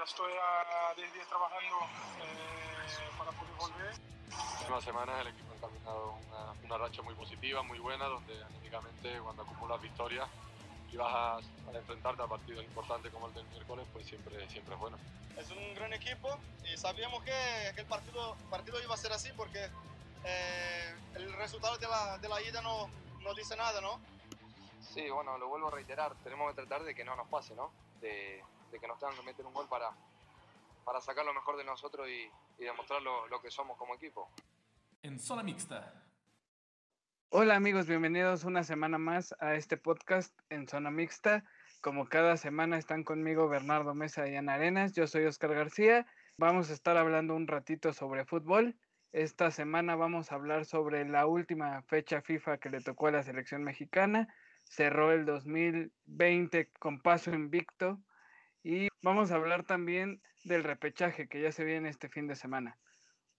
Ya estoy a 10 días trabajando eh, para poder volver. En una semana el equipo ha encaminado una, una racha muy positiva, muy buena, donde anímicamente cuando acumulas victorias y vas a, a, enfrentarte a partidos importantes como el del miércoles, pues siempre, siempre es bueno. Es un gran equipo y sabíamos que, que el partido, partido iba a ser así porque eh, el resultado de la, de la ida no, no dice nada, ¿no? Sí, bueno, lo vuelvo a reiterar, tenemos que tratar de que no nos pase, ¿no? De, de que nos tengan que meter un gol para, para sacar lo mejor de nosotros y, y demostrar lo, lo que somos como equipo. En zona mixta. Hola amigos, bienvenidos una semana más a este podcast en zona mixta. Como cada semana están conmigo Bernardo Mesa y Ana Arenas, yo soy Oscar García. Vamos a estar hablando un ratito sobre fútbol. Esta semana vamos a hablar sobre la última fecha FIFA que le tocó a la selección mexicana. Cerró el 2020 con paso invicto. Y vamos a hablar también del repechaje que ya se viene este fin de semana.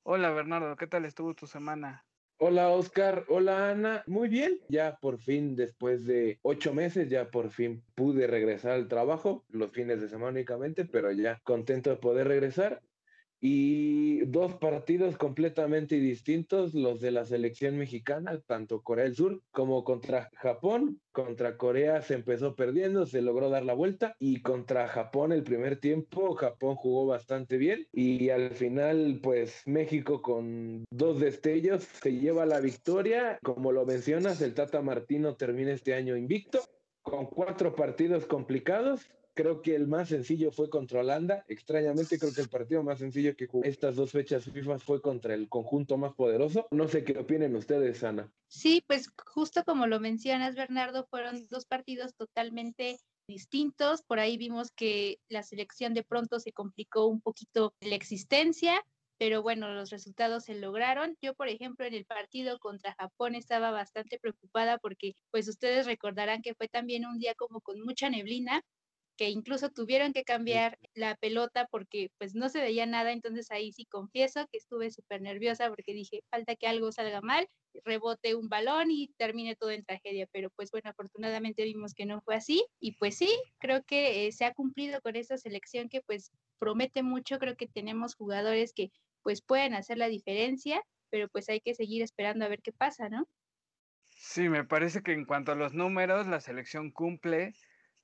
Hola Bernardo, ¿qué tal estuvo tu semana? Hola Oscar, hola Ana, muy bien, ya por fin después de ocho meses ya por fin pude regresar al trabajo, los fines de semana únicamente, pero ya contento de poder regresar y dos partidos completamente distintos, los de la selección mexicana, tanto Corea del Sur como contra Japón. Contra Corea se empezó perdiendo, se logró dar la vuelta y contra Japón el primer tiempo, Japón jugó bastante bien y al final pues México con dos destellos se lleva la victoria. Como lo mencionas, el Tata Martino termina este año invicto con cuatro partidos complicados creo que el más sencillo fue contra Holanda. Extrañamente, creo que el partido más sencillo que jugó estas dos fechas FIFA fue contra el conjunto más poderoso. No sé qué opinen ustedes, Ana. Sí, pues justo como lo mencionas, Bernardo, fueron dos partidos totalmente distintos. Por ahí vimos que la selección de pronto se complicó un poquito la existencia, pero bueno, los resultados se lograron. Yo, por ejemplo, en el partido contra Japón estaba bastante preocupada porque, pues ustedes recordarán que fue también un día como con mucha neblina que incluso tuvieron que cambiar la pelota porque pues no se veía nada, entonces ahí sí confieso que estuve súper nerviosa porque dije, falta que algo salga mal, rebote un balón y termine todo en tragedia, pero pues bueno, afortunadamente vimos que no fue así y pues sí, creo que eh, se ha cumplido con esta selección que pues promete mucho, creo que tenemos jugadores que pues pueden hacer la diferencia, pero pues hay que seguir esperando a ver qué pasa, ¿no? Sí, me parece que en cuanto a los números, la selección cumple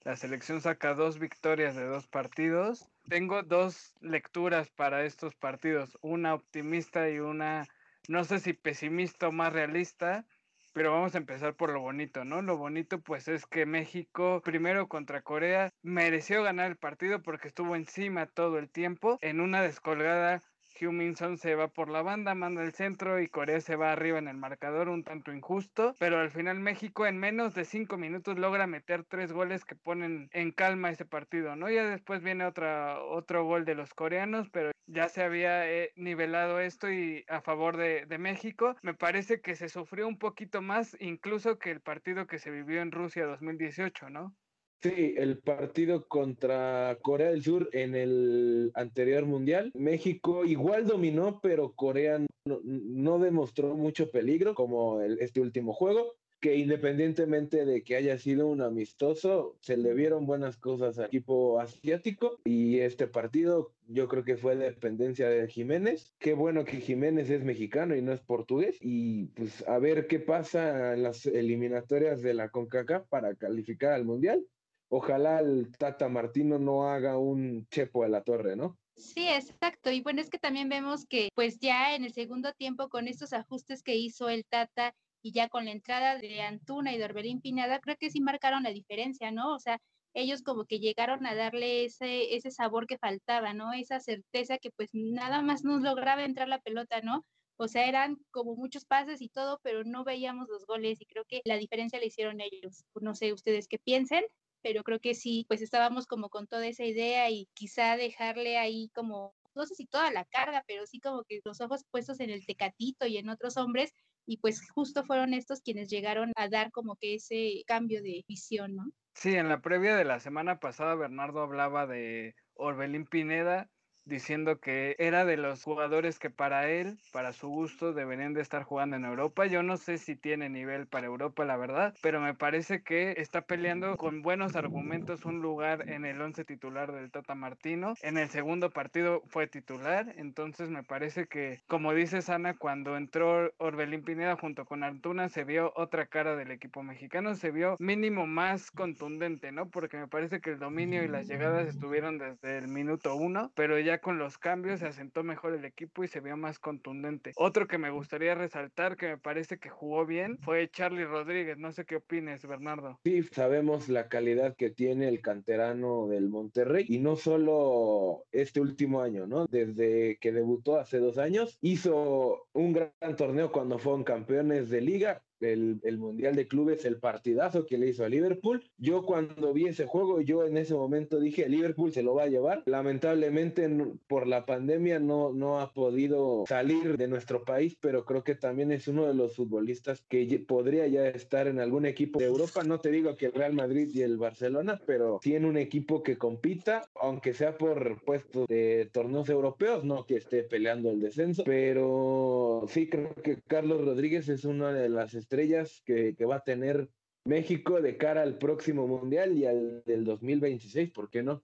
la selección saca dos victorias de dos partidos. Tengo dos lecturas para estos partidos, una optimista y una, no sé si pesimista o más realista, pero vamos a empezar por lo bonito, ¿no? Lo bonito pues es que México, primero contra Corea, mereció ganar el partido porque estuvo encima todo el tiempo en una descolgada Huminson se va por la banda, manda el centro y Corea se va arriba en el marcador, un tanto injusto, pero al final México en menos de cinco minutos logra meter tres goles que ponen en calma ese partido, ¿no? Ya después viene otra, otro gol de los coreanos, pero ya se había eh, nivelado esto y a favor de, de México. Me parece que se sufrió un poquito más incluso que el partido que se vivió en Rusia 2018, ¿no? Sí, el partido contra Corea del Sur en el anterior mundial. México igual dominó, pero Corea no, no demostró mucho peligro como el, este último juego. Que independientemente de que haya sido un amistoso, se le vieron buenas cosas al equipo asiático y este partido yo creo que fue dependencia de Jiménez. Qué bueno que Jiménez es mexicano y no es portugués. Y pues a ver qué pasa en las eliminatorias de la CONCACAF para calificar al Mundial ojalá el Tata Martino no haga un chepo de la torre, ¿no? Sí, exacto. Y bueno, es que también vemos que pues ya en el segundo tiempo con estos ajustes que hizo el Tata y ya con la entrada de Antuna y de Orbelín Pineda, creo que sí marcaron la diferencia, ¿no? O sea, ellos como que llegaron a darle ese, ese sabor que faltaba, ¿no? Esa certeza que pues nada más nos lograba entrar la pelota, ¿no? O sea, eran como muchos pases y todo, pero no veíamos los goles y creo que la diferencia la hicieron ellos. No sé ustedes qué piensen, pero creo que sí, pues estábamos como con toda esa idea y quizá dejarle ahí como, no sé si toda la carga, pero sí como que los ojos puestos en el tecatito y en otros hombres y pues justo fueron estos quienes llegaron a dar como que ese cambio de visión, ¿no? Sí, en la previa de la semana pasada Bernardo hablaba de Orbelín Pineda diciendo que era de los jugadores que para él, para su gusto, deberían de estar jugando en Europa. Yo no sé si tiene nivel para Europa, la verdad, pero me parece que está peleando con buenos argumentos un lugar en el once titular del Tata Martino. En el segundo partido fue titular, entonces me parece que, como dice Sana, cuando entró Orbelín Pineda junto con Artuna, se vio otra cara del equipo mexicano, se vio mínimo más contundente, ¿no? Porque me parece que el dominio y las llegadas estuvieron desde el minuto uno, pero ya con los cambios se asentó mejor el equipo y se vio más contundente. Otro que me gustaría resaltar, que me parece que jugó bien, fue Charlie Rodríguez. No sé qué opines, Bernardo. Sí, sabemos la calidad que tiene el canterano del Monterrey y no solo este último año, ¿no? Desde que debutó hace dos años, hizo un gran torneo cuando fueron campeones de liga, el, el, Mundial de Clubes, el partidazo que le hizo a Liverpool. Yo cuando vi ese juego, yo en ese momento dije, Liverpool se lo va a llevar. Lamentablemente por la pandemia no, no ha podido salir de nuestro país, pero creo que también es uno de los futbolistas que podría ya estar en algún equipo de Europa. No te digo que el Real Madrid y el Barcelona, pero tiene un equipo que compita, aunque sea por puestos de torneos europeos, no que esté peleando el descenso, pero sí creo que Carlos Rodríguez es una de las estrellas que, va a tener México de cara al próximo Mundial y al del 2026, ¿por qué no?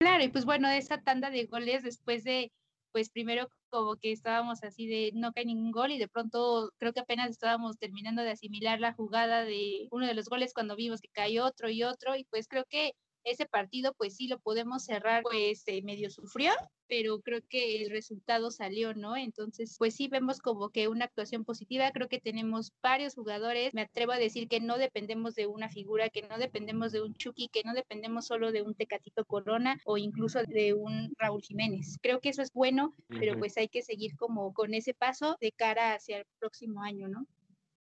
Claro, y pues bueno, esa tanda de goles después de, pues primero como que estábamos así de no cae ningún gol y de pronto creo que apenas estábamos terminando de asimilar la jugada de uno de los goles cuando vimos que cayó otro y otro y pues creo que ese partido pues sí lo podemos cerrar, pues eh, medio sufrió, pero creo que el resultado salió, ¿no? Entonces, pues sí vemos como que una actuación positiva, creo que tenemos varios jugadores, me atrevo a decir que no dependemos de una figura, que no dependemos de un Chucky, que no dependemos solo de un Tecatito Corona o incluso de un Raúl Jiménez. Creo que eso es bueno, pero pues hay que seguir como con ese paso de cara hacia el próximo año, ¿no?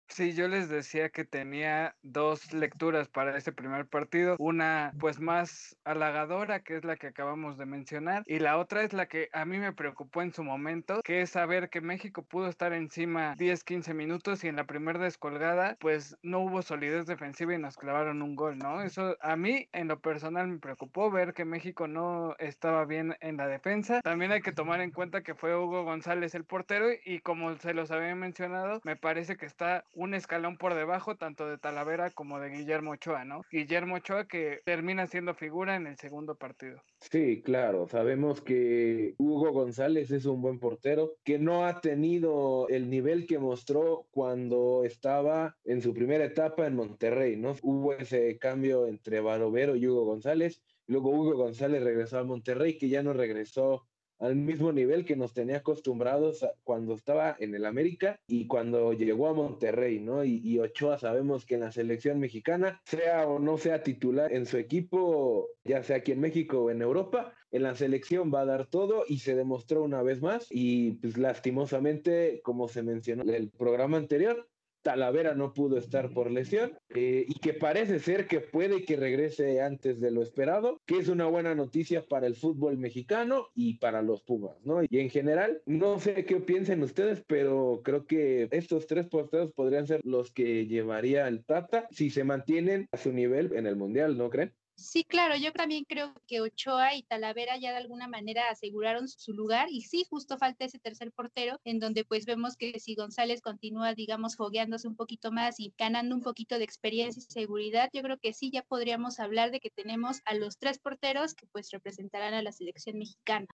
Sí, yo les decía que tenía dos lecturas para este primer partido. Una, pues más halagadora, que es la que acabamos de mencionar, y la otra es la que a mí me preocupó en su momento, que es saber que México pudo estar encima 10, 15 minutos y en la primera descolgada, pues no hubo solidez defensiva y nos clavaron un gol, ¿no? Eso a mí, en lo personal, me preocupó ver que México no estaba bien en la defensa. También hay que tomar en cuenta que fue Hugo González el portero y como se los había mencionado, me parece que está un escalón por debajo tanto de Talavera como de Guillermo Ochoa, ¿no? Guillermo Ochoa que termina siendo figura en el segundo partido. Sí, claro, sabemos que Hugo González es un buen portero, que no ha tenido el nivel que mostró cuando estaba en su primera etapa en Monterrey, ¿no? Hubo ese cambio entre Barovero y Hugo González, luego Hugo González regresó a Monterrey, que ya no regresó al mismo nivel que nos tenía acostumbrados cuando estaba en el América y cuando llegó a Monterrey, ¿no? Y, y, Ochoa sabemos que en la selección mexicana, sea o no sea titular en su equipo, ya sea aquí en México o en Europa, en la selección va a dar todo y se demostró una vez más y pues lastimosamente, como se mencionó en el programa anterior, Talavera no pudo estar por lesión eh, y que parece ser que puede que regrese antes de lo esperado, que es una buena noticia para el fútbol mexicano y para los Pumas, ¿no? Y en general, no sé qué piensen ustedes, pero creo que estos tres porteros podrían ser los que llevaría el Tata si se mantienen a su nivel en el Mundial, ¿no creen? Sí, claro, yo también creo que Ochoa y Talavera ya de alguna manera aseguraron su lugar y sí, justo falta ese tercer portero en donde pues vemos que si González continúa, digamos, fogueándose un poquito más y ganando un poquito de experiencia y seguridad, yo creo que sí, ya podríamos hablar de que tenemos a los tres porteros que pues representarán a la selección mexicana.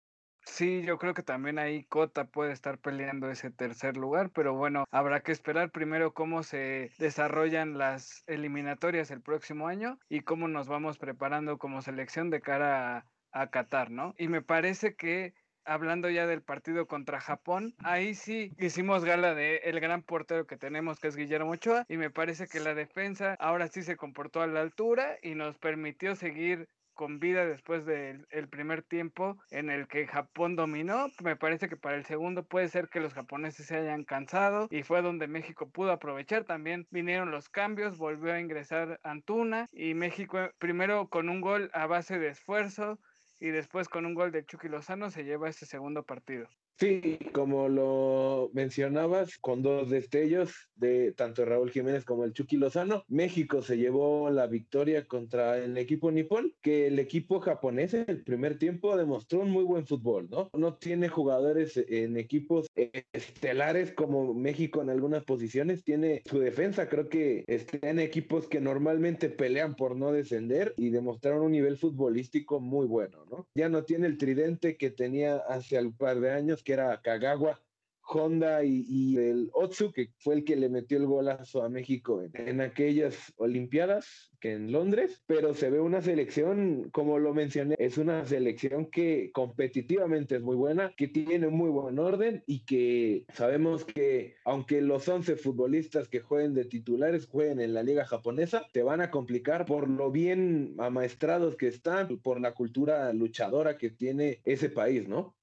Sí, yo creo que también ahí Cota puede estar peleando ese tercer lugar, pero bueno, habrá que esperar primero cómo se desarrollan las eliminatorias el próximo año y cómo nos vamos preparando como selección de cara a, Qatar, ¿no? Y me parece que hablando ya del partido contra Japón, ahí sí hicimos gala de el gran portero que tenemos que es Guillermo Ochoa y me parece que la defensa ahora sí se comportó a la altura y nos permitió seguir con vida después del primer tiempo en el que Japón dominó. Me parece que para el segundo puede ser que los japoneses se hayan cansado y fue donde México pudo aprovechar. También vinieron los cambios, volvió a ingresar Antuna y México primero con un gol a base de esfuerzo y después con un gol de Chucky Lozano se lleva este segundo partido. Sí, como lo mencionabas, con dos destellos de tanto Raúl Jiménez como el Chucky Lozano, México se llevó la victoria contra el equipo nipón, que el equipo japonés en el primer tiempo demostró un muy buen fútbol, ¿no? No tiene jugadores en equipos estelares como México en algunas posiciones, tiene su defensa, creo que está en equipos que normalmente pelean por no descender y demostraron un nivel futbolístico muy bueno, Ya no tiene el tridente que tenía hace un par de años que era Kagawa, Honda y, el Otsu, que fue el que le metió el golazo a México en, aquellas Olimpiadas que en Londres, pero se ve una selección, como lo mencioné, es una selección que competitivamente es muy buena, que tiene muy buen orden y que sabemos que aunque los 11 futbolistas que jueguen de titulares jueguen en la liga japonesa, te van a complicar por lo bien amaestrados que están, por la cultura luchadora que tiene ese país, ¿no?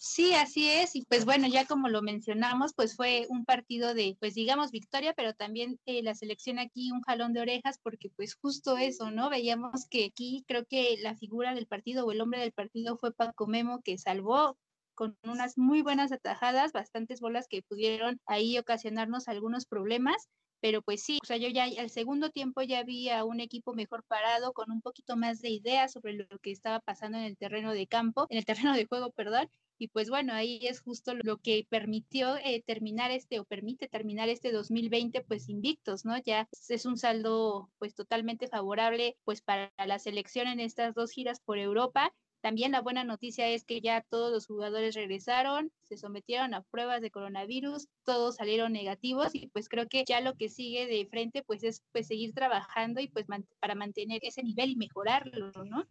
Sí, así es. Y pues bueno, ya como lo mencionamos, pues fue un partido de, pues digamos, victoria, pero también eh, la selección aquí un jalón de orejas, porque pues justo eso, ¿no? Veíamos que aquí creo que la figura del partido o el hombre del partido fue Paco Memo, que salvó con unas muy buenas atajadas, bastantes bolas que pudieron ahí ocasionarnos algunos problemas. Pero pues sí, o sea, yo ya al segundo tiempo ya vi a un equipo mejor parado, con un poquito más de ideas sobre lo que estaba pasando en el terreno de campo, en el terreno de juego, perdón, y pues bueno, ahí es justo lo que permitió eh, terminar este o permite terminar este 2020 pues invictos, ¿no? Ya es un saldo pues totalmente favorable pues para la selección en estas dos giras por Europa. También la buena noticia es que ya todos los jugadores regresaron, se sometieron a pruebas de coronavirus, todos salieron negativos y pues creo que ya lo que sigue de frente pues es pues seguir trabajando y pues para mantener ese nivel y mejorarlo, ¿no?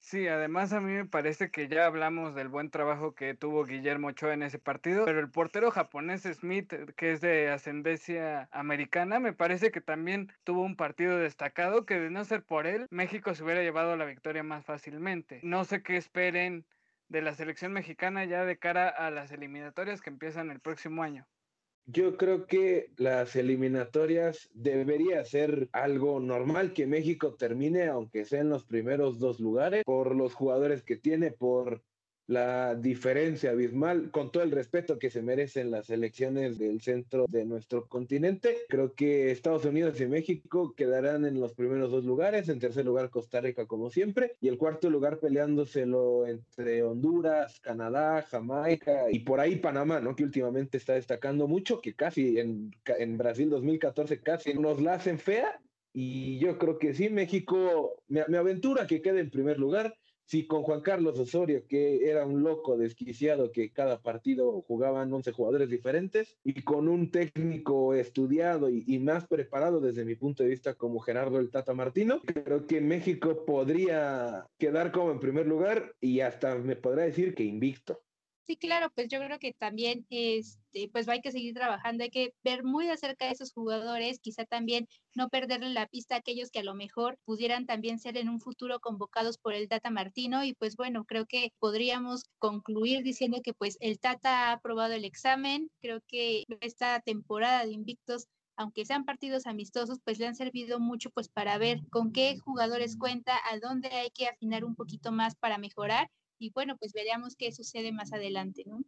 Sí, además a mí me parece que ya hablamos del buen trabajo que tuvo Guillermo Ochoa en ese partido, pero el portero japonés Smith, que es de ascendencia americana, me parece que también tuvo un partido destacado que de no ser por él, México se hubiera llevado la victoria más fácilmente. No sé qué esperen de la selección mexicana ya de cara a las eliminatorias que empiezan el próximo año. Yo creo que las eliminatorias debería ser algo normal que México termine, aunque sea en los primeros dos lugares, por los jugadores que tiene, por la diferencia abismal, con todo el respeto que se merecen las elecciones del centro de nuestro continente. Creo que Estados Unidos y México quedarán en los primeros dos lugares, en tercer lugar Costa Rica como siempre, y el cuarto lugar peleándoselo entre Honduras, Canadá, Jamaica y por ahí Panamá, ¿no? Que últimamente está destacando mucho, que casi en, en Brasil 2014 casi nos la hacen fea. Y yo creo que sí, México me, me aventura que quede en primer lugar si con Juan Carlos Osorio, que era un loco desquiciado que cada partido jugaban 11 jugadores diferentes, y con un técnico estudiado y, más preparado desde mi punto de vista como Gerardo el Tata Martino, creo que México podría quedar como en primer lugar y hasta me podrá decir que invicto. Sí, claro, pues yo creo que también este, pues hay que seguir trabajando, hay que ver muy de cerca a esos jugadores, quizá también no perderle la pista a aquellos que a lo mejor pudieran también ser en un futuro convocados por el Tata Martino y pues bueno, creo que podríamos concluir diciendo que pues el Tata ha aprobado el examen, creo que esta temporada de Invictos aunque sean partidos amistosos, pues le han servido mucho pues para ver con qué jugadores cuenta, a dónde hay que afinar un poquito más para mejorar y bueno, pues veríamos qué sucede más adelante, ¿no?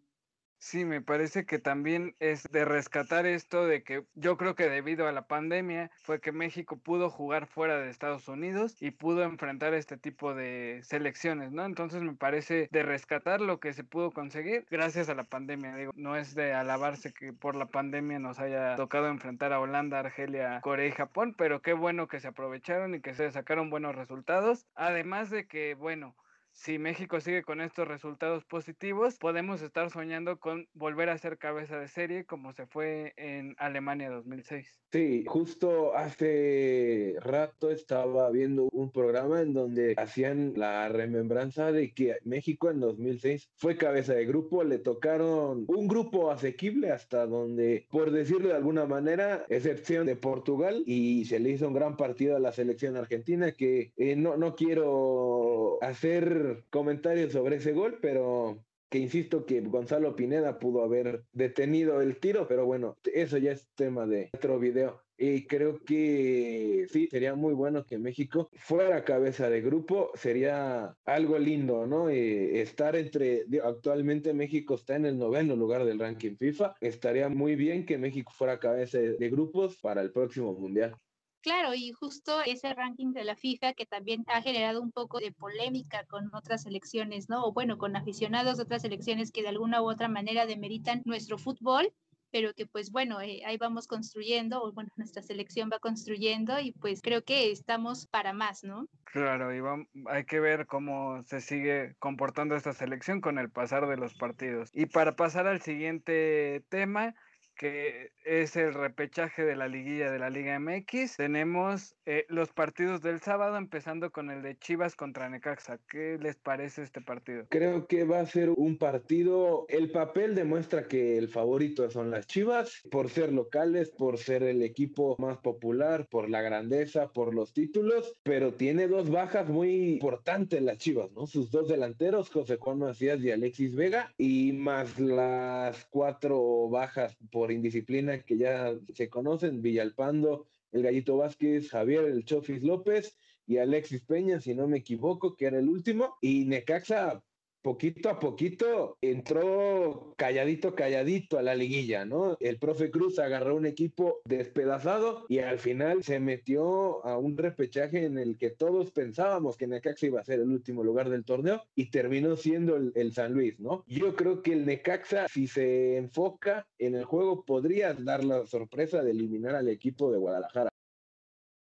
Sí, me parece que también es de rescatar esto de que yo creo que debido a la pandemia fue que México pudo jugar fuera de Estados Unidos y pudo enfrentar este tipo de selecciones, ¿no? Entonces me parece de rescatar lo que se pudo conseguir gracias a la pandemia. Digo, no es de alabarse que por la pandemia nos haya tocado enfrentar a Holanda, Argelia, Corea y Japón, pero qué bueno que se aprovecharon y que se sacaron buenos resultados. Además de que, bueno, si México sigue con estos resultados positivos, podemos estar soñando con volver a ser cabeza de serie como se fue en Alemania 2006. Sí, justo hace rato estaba viendo un programa en donde hacían la remembranza de que México en 2006 fue cabeza de grupo, le tocaron un grupo asequible hasta donde, por decirlo de alguna manera, excepción de Portugal y se le hizo un gran partido a la selección argentina que eh, no, no quiero hacer comentarios sobre ese gol, pero que insisto que Gonzalo Pineda pudo haber detenido el tiro, pero bueno, eso ya es tema de otro video. Y creo que sí, sería muy bueno que México fuera cabeza de grupo, sería algo lindo, ¿no? Eh, estar entre, actualmente México está en el noveno lugar del ranking FIFA, estaría muy bien que México fuera cabeza de grupos para el próximo Mundial. Claro, y justo ese ranking de la FIFA que también ha generado un poco de polémica con otras selecciones, ¿no? O bueno, con aficionados de otras selecciones que de alguna u otra manera demeritan nuestro fútbol pero que pues bueno, eh, ahí vamos construyendo, o bueno, nuestra selección va construyendo y pues creo que estamos para más, ¿no? Claro, y hay que ver cómo se sigue comportando esta selección con el pasar de los partidos. Y para pasar al siguiente tema, que es el repechaje de la liguilla de la Liga MX. Tenemos eh, los partidos del sábado, empezando con el de Chivas contra Necaxa. ¿Qué les parece este partido? Creo que va a ser un partido, el papel demuestra que el favorito son las Chivas, por ser locales, por ser el equipo más popular, por la grandeza, por los títulos, pero tiene dos bajas muy importantes las Chivas, ¿no? Sus dos delanteros, José Juan Macías y Alexis Vega, y más las cuatro bajas por indisciplina que ya se conocen, Villalpando, el Gallito Vázquez, Javier, el Chofis López y Alexis Peña, si no me equivoco, que era el último. Y Necaxa poquito a poquito entró calladito, calladito a la liguilla, ¿no? El profe Cruz agarró un equipo despedazado y al final se metió a un repechaje en el que todos pensábamos que Necaxa iba a ser el último lugar del torneo y terminó siendo el, el San Luis, ¿no? Yo creo que el Necaxa, si se enfoca en el juego, podría dar la sorpresa de eliminar al equipo de Guadalajara.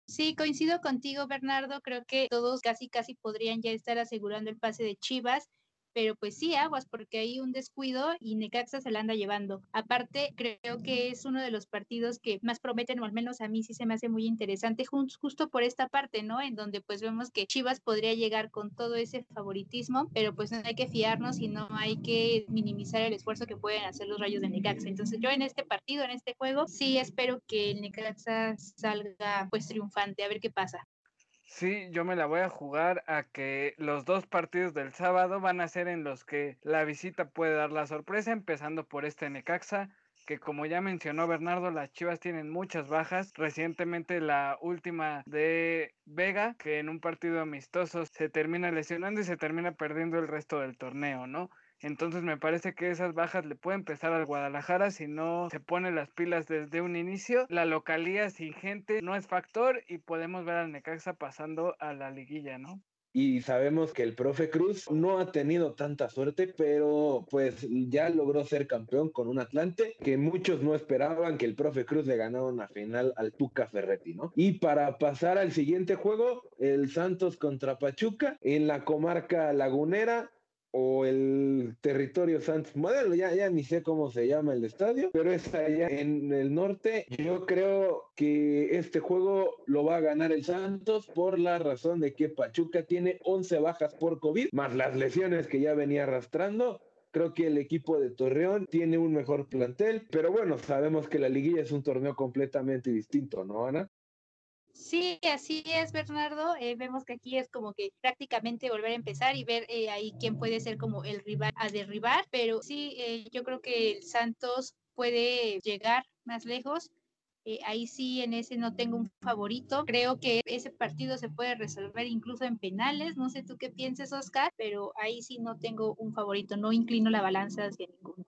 Sí, coincido contigo, Bernardo. Creo que todos casi, casi podrían ya estar asegurando el pase de Chivas pero pues sí, aguas, porque hay un descuido y Necaxa se la anda llevando. Aparte, creo que es uno de los partidos que más prometen, o al menos a mí sí se me hace muy interesante, justo por esta parte, ¿no? En donde pues vemos que Chivas podría llegar con todo ese favoritismo, pero pues no hay que fiarnos y no hay que minimizar el esfuerzo que pueden hacer los rayos de Necaxa. Entonces yo en este partido, en este juego, sí espero que el Necaxa salga pues triunfante, a ver qué pasa. Sí, yo me la voy a jugar a que los dos partidos del sábado van a ser en los que la visita puede dar la sorpresa, empezando por este Necaxa, que como ya mencionó Bernardo, las Chivas tienen muchas bajas. Recientemente la última de Vega, que en un partido amistoso se termina lesionando y se termina perdiendo el resto del torneo, ¿no? Entonces me parece que esas bajas le pueden empezar al Guadalajara si no se pone las pilas desde un inicio. La localía sin gente no es factor y podemos ver al Necaxa pasando a la liguilla, ¿no? y sabemos que el profe Cruz no ha tenido tanta suerte, pero pues ya logró ser campeón con un Atlante que muchos no esperaban que el profe Cruz le ganara una final al Tuca Ferretti, ¿no? Y para pasar al siguiente juego, el Santos contra Pachuca en la comarca lagunera, o el territorio Santos Modelo, ya, ya ni sé cómo se llama el estadio, pero es allá en el norte. Yo creo que este juego lo va a ganar el Santos por la razón de que Pachuca tiene 11 bajas por COVID, más las lesiones que ya venía arrastrando. Creo que el equipo de Torreón tiene un mejor plantel, pero bueno, sabemos que la liguilla es un torneo completamente distinto, ¿no, Ana? Sí, así es, Bernardo. Eh, vemos que aquí es como que prácticamente volver a empezar y ver eh, ahí quién puede ser como el rival a derribar, pero sí, eh, yo creo que el Santos puede llegar más lejos. ahí sí, en ese no tengo un favorito. Creo que ese partido se puede resolver incluso en penales. No sé tú qué pienses, Oscar, pero ahí sí no tengo un favorito. No inclino la balanza hacia ninguno.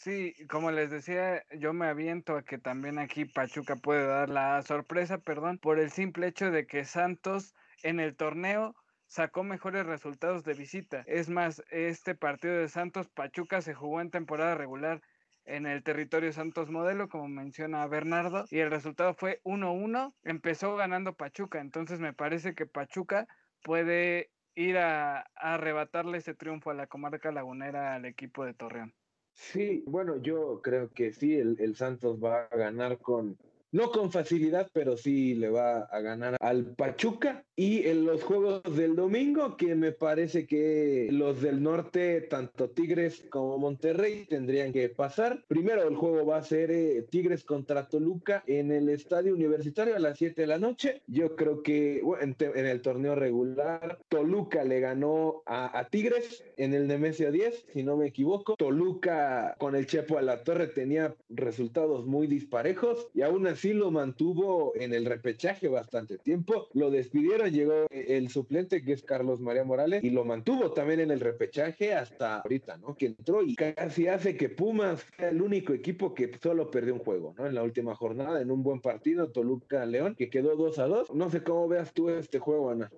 Sí, como les decía, yo me aviento a que también aquí Pachuca puede dar la sorpresa, perdón, por el simple hecho de que Santos en el torneo sacó mejores resultados de visita. Es más, este partido de Santos Pachuca se jugó en temporada regular en el territorio Santos Modelo, como menciona Bernardo, y el resultado fue 1-1. Empezó ganando Pachuca, entonces me parece que Pachuca puede ir a, a arrebatarle ese triunfo a la comarca lagunera al equipo de Torreón. Sí, bueno, yo creo que sí, el, Santos va a ganar con, no con facilidad, pero sí le va a ganar al Pachuca Y en los juegos del domingo, que me parece que los del norte, tanto Tigres como Monterrey, tendrían que pasar. Primero el juego va a ser eh, Tigres contra Toluca en el estadio universitario a las 7 de la noche. Yo creo que en, el torneo regular, Toluca le ganó a, a, Tigres en el Nemesio 10, si no me equivoco. Toluca con el Chepo a la Torre tenía resultados muy disparejos y aún así lo mantuvo en el repechaje bastante tiempo. Lo despidieron llegó el suplente que es Carlos María Morales y lo mantuvo también en el repechaje hasta ahorita, ¿no? Que entró y casi hace que Pumas sea el único equipo que solo perdió un juego, ¿no? En la última jornada, en un buen partido, Toluca León, que quedó 2 a 2. No sé cómo veas tú este juego, Ana.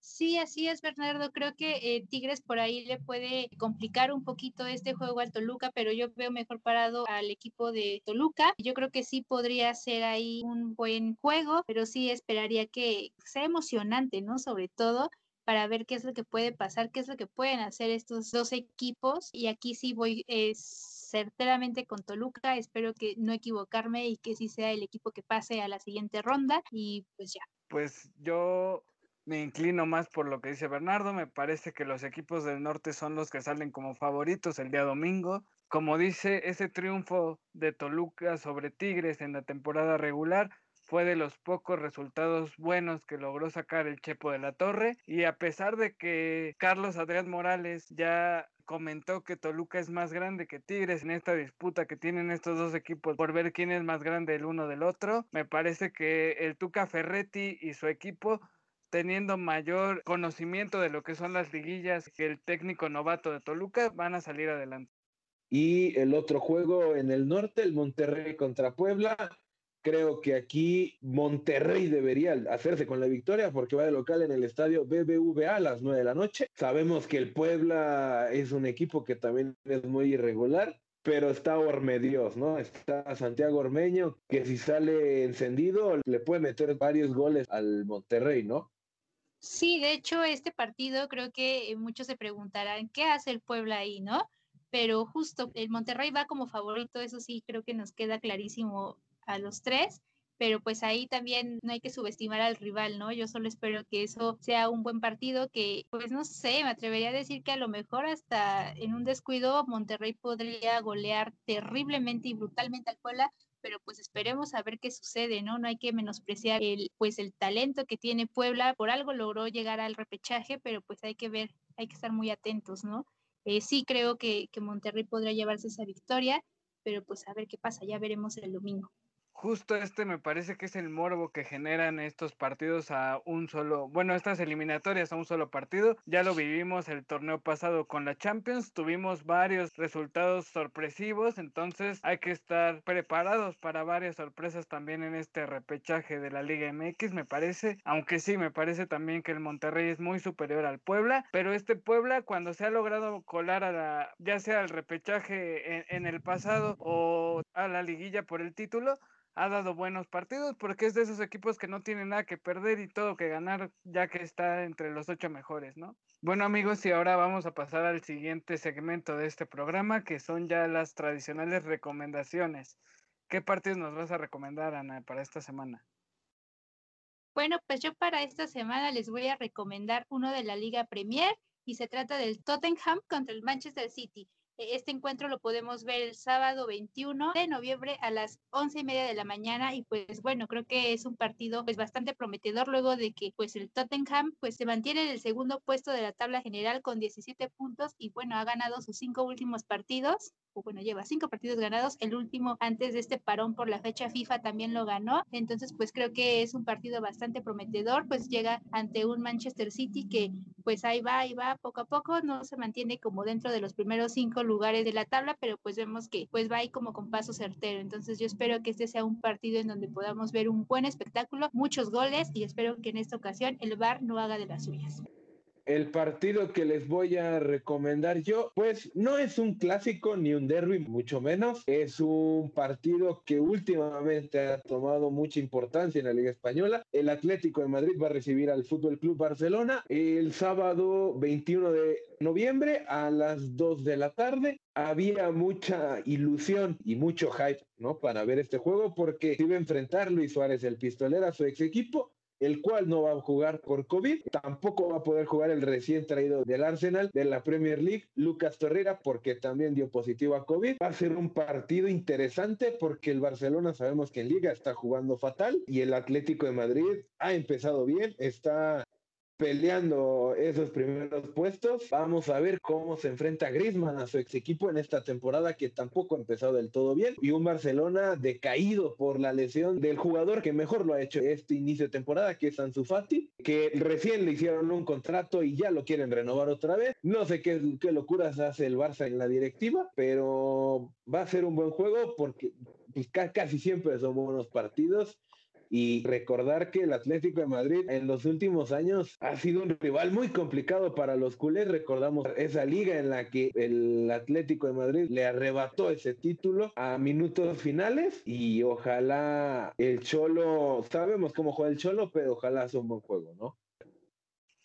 Sí, así es, Bernardo. Creo que eh, Tigres por ahí le puede complicar un poquito este juego al Toluca, pero yo veo mejor parado al equipo de Toluca. Yo creo que sí podría ser ahí un buen juego, pero sí esperaría que sea emocionante, ¿no? Sobre todo para ver qué es lo que puede pasar, qué es lo que pueden hacer estos dos equipos. Y aquí sí voy eh, certeramente con Toluca. Espero que no equivocarme y que sí sea el equipo que pase a la siguiente ronda. Y pues ya. Pues yo me inclino más por lo que dice Bernardo. Me parece que los equipos del norte son los que salen como favoritos el día domingo. Como dice, ese triunfo de Toluca sobre Tigres en la temporada regular fue de los pocos resultados buenos que logró sacar el Chepo de la Torre. Y a pesar de que Carlos Adrián Morales ya comentó que Toluca es más grande que Tigres en esta disputa que tienen estos dos equipos por ver quién es más grande el uno del otro. Me parece que el Tuca Ferretti y su equipo teniendo mayor conocimiento de lo que son las liguillas que el técnico novato de Toluca, van a salir adelante. Y el otro juego en el norte, el Monterrey contra Puebla. Creo que aquí Monterrey debería hacerse con la victoria porque va de local en el estadio BBVA a las 9 de la noche. Sabemos que el Puebla es un equipo que también es muy irregular, pero está Ormedios, ¿no? Está Santiago Ormeño, que si sale encendido le puede meter varios goles al Monterrey, ¿no? Sí, de hecho, este partido creo que muchos se preguntarán, ¿qué hace el Puebla ahí, no? Pero justo el Monterrey va como favorito, eso sí, creo que nos queda clarísimo a los tres, pero pues ahí también no hay que subestimar al rival, ¿no? Yo solo espero que eso sea un buen partido, que pues no sé, me atrevería a decir que a lo mejor hasta en un descuido Monterrey podría golear terriblemente y brutalmente al Puebla, pero pues esperemos a ver qué sucede, ¿no? No hay que menospreciar el, pues el talento que tiene Puebla, por algo logró llegar al repechaje, pero pues hay que ver, hay que estar muy atentos, ¿no? Eh, sí creo que, que Monterrey podría llevarse esa victoria, pero pues a ver qué pasa, ya veremos el domingo justo este me parece que es el morbo que generan estos partidos a un solo, bueno, estas eliminatorias a un solo partido. Ya lo vivimos el torneo pasado con la Champions, tuvimos varios resultados sorpresivos, entonces hay que estar preparados para varias sorpresas también en este repechaje de la Liga MX, me parece, aunque sí, me parece también que el Monterrey es muy superior al Puebla, pero este Puebla cuando se ha logrado colar a la, ya sea al repechaje en, en el pasado o a la liguilla por el título, ha dado buenos partidos porque es de esos equipos que no tienen nada que perder y todo que ganar ya que está entre los ocho mejores, ¿no? Bueno amigos, y ahora vamos a pasar al siguiente segmento de este programa que son ya las tradicionales recomendaciones. ¿Qué partidos nos vas a recomendar, Ana, para esta semana? Bueno, pues yo para esta semana les voy a recomendar uno de la Liga Premier y se trata del Tottenham contra el Manchester City. E-, este encuentro lo podemos ver el sábado 21 de noviembre a las once y media de la mañana y pues bueno, creo que es un partido pues bastante prometedor luego de que pues el Tottenham pues se mantiene en el segundo puesto de la tabla general con 17 puntos y bueno, ha ganado sus cinco últimos partidos o bueno, lleva cinco partidos ganados. El último antes de este parón por la fecha FIFA también lo ganó. Entonces, pues creo que es un partido bastante prometedor. Pues llega ante un Manchester City que pues ahí va, ahí va poco a poco. No se mantiene como dentro de los primeros cinco lugares de la tabla, pero pues vemos que pues va ahí como con paso certero. Entonces yo espero que este sea un partido en donde podamos ver un buen espectáculo, muchos goles y espero que en esta ocasión el VAR no haga de las suyas el partido que les voy a recomendar yo, pues no es un clásico ni un derby, mucho menos. Es un partido que últimamente ha tomado mucha importancia en la Liga Española. El Atlético de Madrid va a recibir al Fútbol Club Barcelona el sábado 21 de noviembre a las 2 de la tarde. Había mucha ilusión y mucho hype, ¿no? Para ver este juego porque iba a enfrentar Luis Suárez, el pistolero, a su ex equipo el cual no va a jugar por COVID. Tampoco va a poder jugar el recién traído del Arsenal de la Premier League, Lucas Torreira, porque también dio positivo a COVID. Va a ser un partido interesante porque el Barcelona sabemos que en liga está jugando fatal y el Atlético de Madrid ha empezado bien, está peleando esos primeros puestos. Vamos a ver cómo se enfrenta Griezmann a su ex equipo en esta temporada que tampoco ha empezado del todo bien y un Barcelona decaído por la lesión del jugador que mejor lo ha hecho este inicio de temporada que es Ansu Fati, que recién le hicieron un contrato y ya lo quieren renovar otra vez. No sé qué, qué locuras hace el Barça en la directiva, pero va a ser un buen juego porque casi siempre son buenos partidos y recordar que el Atlético de Madrid en los últimos años ha sido un rival muy complicado para los culés. Recordamos esa liga en la que el Atlético de Madrid le arrebató ese título a minutos finales y ojalá el Cholo, sabemos cómo juega el Cholo, pero ojalá sea un buen juego, ¿no?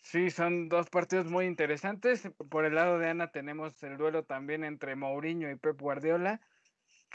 Sí, son dos partidos muy interesantes. Por el lado de Ana tenemos el duelo también entre Mourinho y Pep Guardiola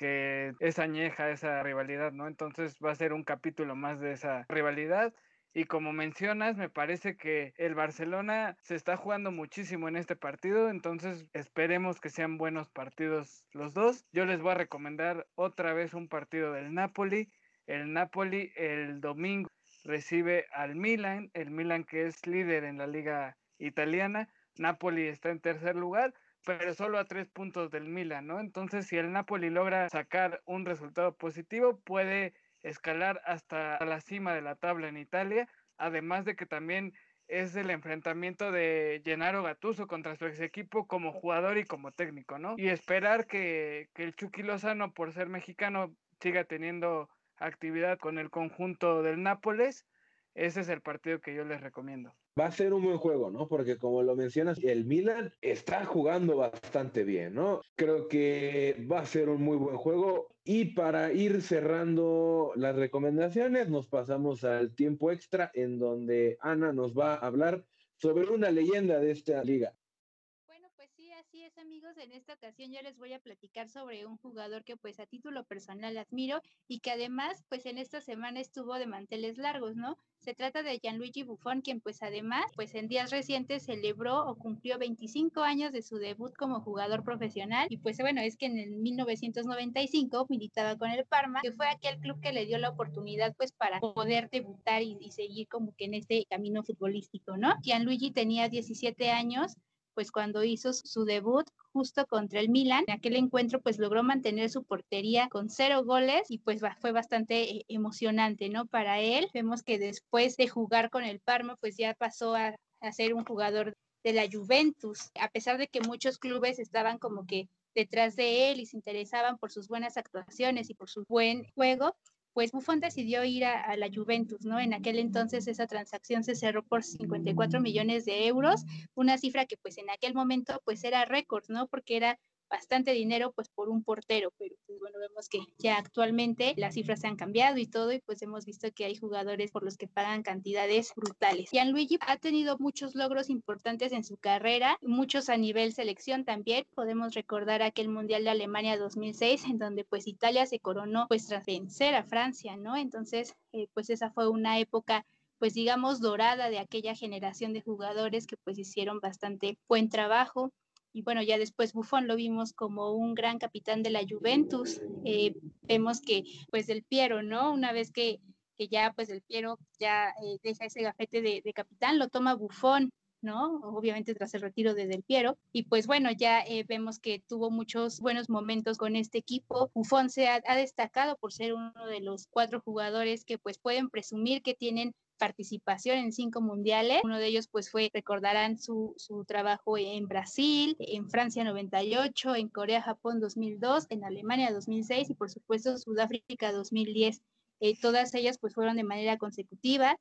que es añeja esa rivalidad, ¿no? Entonces va a ser un capítulo más de esa rivalidad. Y como mencionas, me parece que el Barcelona se está jugando muchísimo en este partido, entonces esperemos que sean buenos partidos los dos. Yo les voy a recomendar otra vez un partido del Napoli. El Napoli el domingo recibe al Milan, el Milan que es líder en la liga italiana. Napoli está en tercer lugar, pero solo a tres puntos del Milan, ¿no? Entonces, si el Napoli logra sacar un resultado positivo, puede escalar hasta la cima de la tabla en Italia, además de que también es el enfrentamiento de Gennaro Gattuso contra su ex equipo como jugador y como técnico, ¿no? Y esperar que, que el Chucky Lozano, por ser mexicano, siga teniendo actividad con el conjunto del Nápoles ese es el partido que yo les recomiendo. Va a ser un buen juego, ¿no? Porque como lo mencionas, el Milan está jugando bastante bien, ¿no? Creo que va a ser un muy buen juego. Y para ir cerrando las recomendaciones, nos pasamos al tiempo extra en donde Ana nos va a hablar sobre una leyenda de esta liga. En esta ocasión yo les voy a platicar sobre un jugador que pues a título personal admiro y que además pues en esta semana estuvo de manteles largos, ¿no? Se trata de Gianluigi Buffon, quien pues además pues en días recientes celebró o cumplió 25 años de su debut como jugador profesional y pues bueno, es que en el 1995 militaba con el Parma, que fue aquel club que le dio la oportunidad pues para poder debutar y, y seguir como que en este camino futbolístico, ¿no? Gianluigi tenía 17 años pues cuando hizo su debut justo contra el Milan. En aquel encuentro pues logró mantener su portería con cero goles y pues fue bastante eh, emocionante, ¿no? Para él vemos que después de jugar con el Parma pues ya pasó a, a ser un jugador de la Juventus, a pesar de que muchos clubes estaban como que detrás de él y se interesaban por sus buenas actuaciones y por su buen juego, pues Buffon decidió ir a, la Juventus, ¿no? En aquel entonces esa transacción se cerró por 54 millones de euros, una cifra que pues en aquel momento pues era récord, ¿no? Porque era bastante dinero pues por un portero, pero pues bueno, vemos que ya actualmente las cifras se han cambiado y todo y pues hemos visto que hay jugadores por los que pagan cantidades brutales. Gianluigi ha tenido muchos logros importantes en su carrera, muchos a nivel selección también. Podemos recordar aquel Mundial de Alemania 2006 en donde pues Italia se coronó pues tras vencer a Francia, ¿no? Entonces eh, pues esa fue una época pues digamos dorada de aquella generación de jugadores que pues hicieron bastante buen trabajo y bueno, ya después Buffon lo vimos como un gran capitán de la Juventus. Eh, vemos que pues el Piero, ¿no? Una vez que, que ya pues el Piero ya eh, deja ese gafete de, de, capitán, lo toma Buffon. ¿no? Obviamente tras el retiro de Del Piero. Y pues bueno, ya eh, vemos que tuvo muchos buenos momentos con este equipo. Buffon se ha, ha, destacado por ser uno de los cuatro jugadores que pues pueden presumir que tienen participación en cinco mundiales. Uno de ellos, pues, fue, recordarán su, su trabajo en Brasil, en Francia 98, en Corea, Japón 2002, en Alemania 2006 y, por supuesto, Sudáfrica 2010. Eh, todas ellas, pues, fueron de manera consecutiva.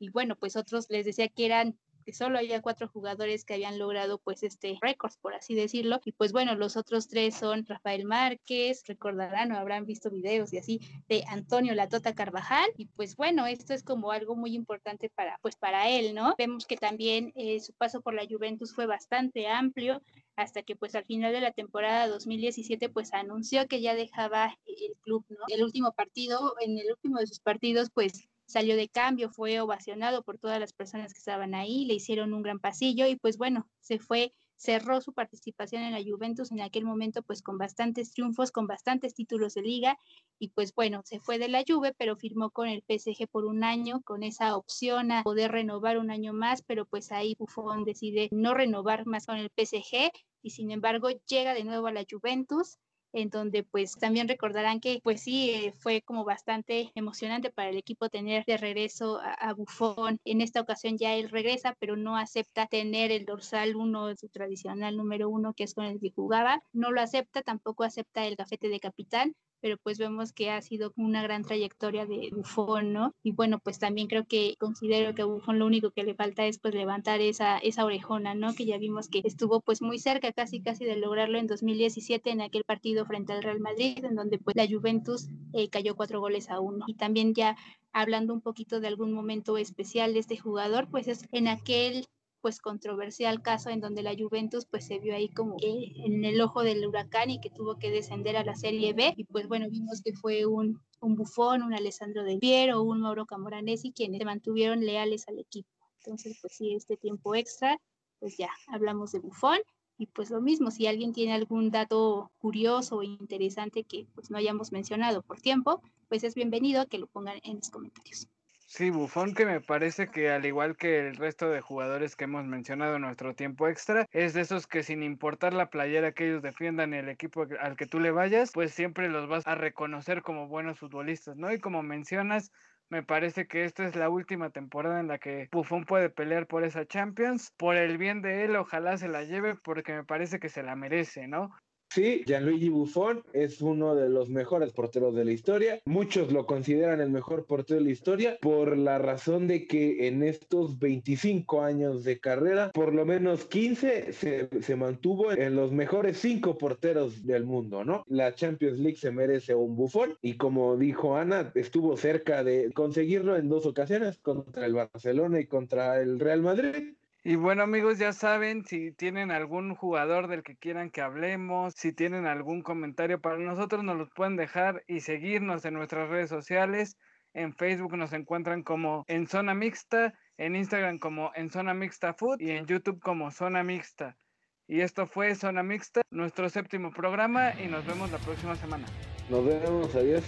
Y bueno, pues otros les decía que eran que solo había cuatro jugadores que habían logrado pues este récord, por así decirlo. Y pues bueno, los otros tres son Rafael Márquez, recordarán o habrán visto videos y así de Antonio Latota Carvajal. Y pues bueno, esto es como algo muy importante para pues para él, ¿no? Vemos que también eh, su paso por la Juventus fue bastante amplio hasta que pues al final de la temporada 2017 pues anunció que ya dejaba el club, ¿no? El último partido, en el último de sus partidos pues salió de cambio, fue ovacionado por todas las personas que estaban ahí, le hicieron un gran pasillo y pues bueno, se fue cerró su participación en la Juventus en aquel momento pues con bastantes triunfos, con bastantes títulos de liga y pues bueno, se fue de la Juve, pero firmó con el PSG por un año con esa opción a poder renovar un año más, pero pues ahí Buffon decide no renovar más con el PSG y sin embargo llega de nuevo a la Juventus en donde pues también recordarán que pues sí, eh, fue como bastante emocionante para el equipo tener de regreso a, a, Buffon. En esta ocasión ya él regresa, pero no acepta tener el dorsal uno, su tradicional número uno, que es con el que jugaba. No lo acepta, tampoco acepta el gafete de capitán, pero pues vemos que ha sido una gran trayectoria de Buffon, ¿no? Y bueno, pues también creo que considero que a Buffon lo único que le falta es pues levantar esa, esa orejona, ¿no? Que ya vimos que estuvo pues muy cerca casi casi de lograrlo en 2017 en aquel partido frente al Real Madrid, en donde pues la Juventus eh, cayó cuatro goles a uno. Y también ya hablando un poquito de algún momento especial de este jugador, pues es en aquel pues controversial caso en donde la Juventus pues se vio ahí como que en el ojo del huracán y que tuvo que descender a la Serie B y pues bueno vimos que fue un, un Bufón, un Alessandro Del Piero, un Mauro Camoranesi quienes se mantuvieron leales al equipo. Entonces pues sí, este tiempo extra, pues ya hablamos de Bufón y pues lo mismo, si alguien tiene algún dato curioso o interesante que pues no hayamos mencionado por tiempo, pues es bienvenido a que lo pongan en los comentarios. Sí, Bufón, que me parece que al igual que el resto de jugadores que hemos mencionado en nuestro tiempo extra, es de esos que sin importar la playera que ellos defiendan y el equipo al que tú le vayas, pues siempre los vas a reconocer como buenos futbolistas, ¿no? Y como mencionas, me parece que esta es la última temporada en la que Buffon puede pelear por esa Champions. Por el bien de él, ojalá se la lleve porque me parece que se la merece, ¿no? Sí, Gianluigi Buffon es uno de los mejores porteros de la historia. Muchos lo consideran el mejor portero de la historia por la razón de que en estos 25 años de carrera, por lo menos 15 se, mantuvo en los mejores 5 porteros del mundo, ¿no? La Champions League se merece un Buffon y como dijo Ana, estuvo cerca de conseguirlo en dos ocasiones contra el Barcelona y contra el Real Madrid. Y bueno amigos, ya saben, si tienen algún jugador del que quieran que hablemos, si tienen algún comentario para nosotros, nos los pueden dejar y seguirnos en nuestras redes sociales. En Facebook nos encuentran como en Zona Mixta, en Instagram como en Zona Mixta Food y en YouTube como Zona Mixta. Y esto fue Zona Mixta, nuestro séptimo programa y nos vemos la próxima semana. Nos vemos, adiós.